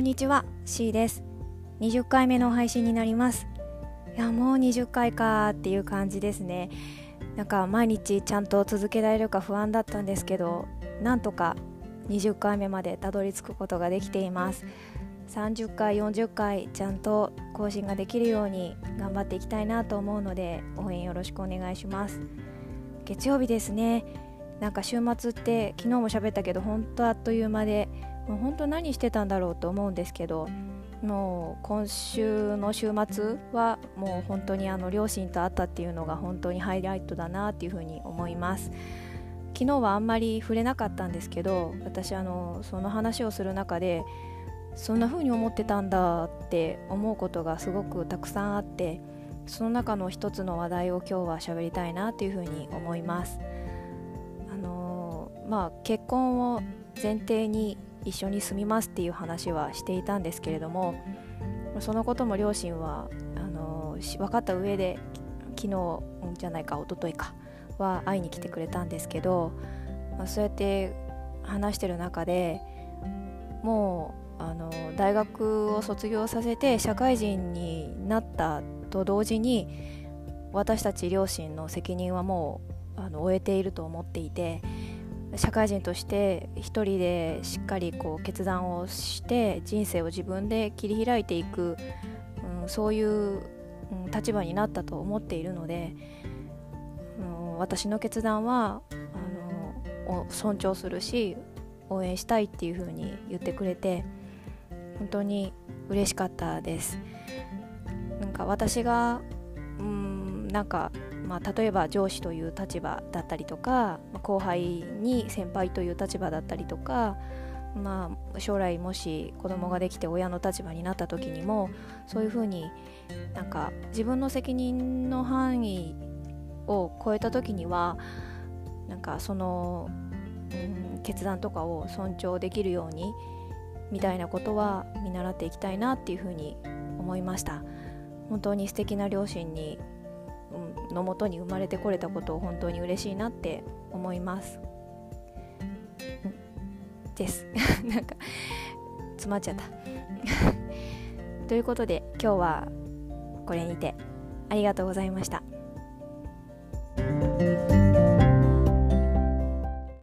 こんにちは C です。20回目の配信になります。いやもう20回かっていう感じですね。なんか毎日ちゃんと続けられるか不安だったんですけどなんとか20回目までたどり着くことができています。30回40回ちゃんと更新ができるように頑張っていきたいなと思うので応援よろしくお願いします。月曜日ですね。なんか週末って昨日も喋ったけど本当あっという間でもう本当何してたんだろうと思うんですけどもう今週の週末はもう本当にあの両親と会ったっていうのが本当にハイライトだなっていうふうに思います。昨日はあんまり触れなかったんですけど私あのその話をする中でそんな風に思ってたんだって思うことがすごくたくさんあってその中の一つの話題を今日は喋りたいなっていう風に思います。まあ結婚を前提に一緒に住みますっていう話はしていたんですけれどもそのことも両親はあの分かった上で昨日じゃないか一昨日かは会いに来てくれたんですけど、まあ、そうやって話してる中でもうあの大学を卒業させて社会人になったと同時に私たち両親の責任はもうあの終えていると思っていて社会人として一人でしっかりこう決断をして人生を自分で切り開いていく、うん、そういう、うん、立場になったと思っているので、うん、私の決断はあの尊重するし応援したいっていうふうに言ってくれて本当に嬉しかったです。なんか私がうんなんかまあ、例えば上司という立場だったりとか後輩に先輩という立場だったりとか、まあ、将来もし子供ができて親の立場になった時にもそういうふうになんか自分の責任の範囲を超えた時にはなんかその、うん、決断とかを尊重できるようにみたいなことは見習っていきたいなっていうふうに思いました。本当に素敵な両親にのもとに生まれてこれたことを本当に嬉しいなって思います。です。なんか詰まっちゃった。ということで今日はこれにてありがとうございました。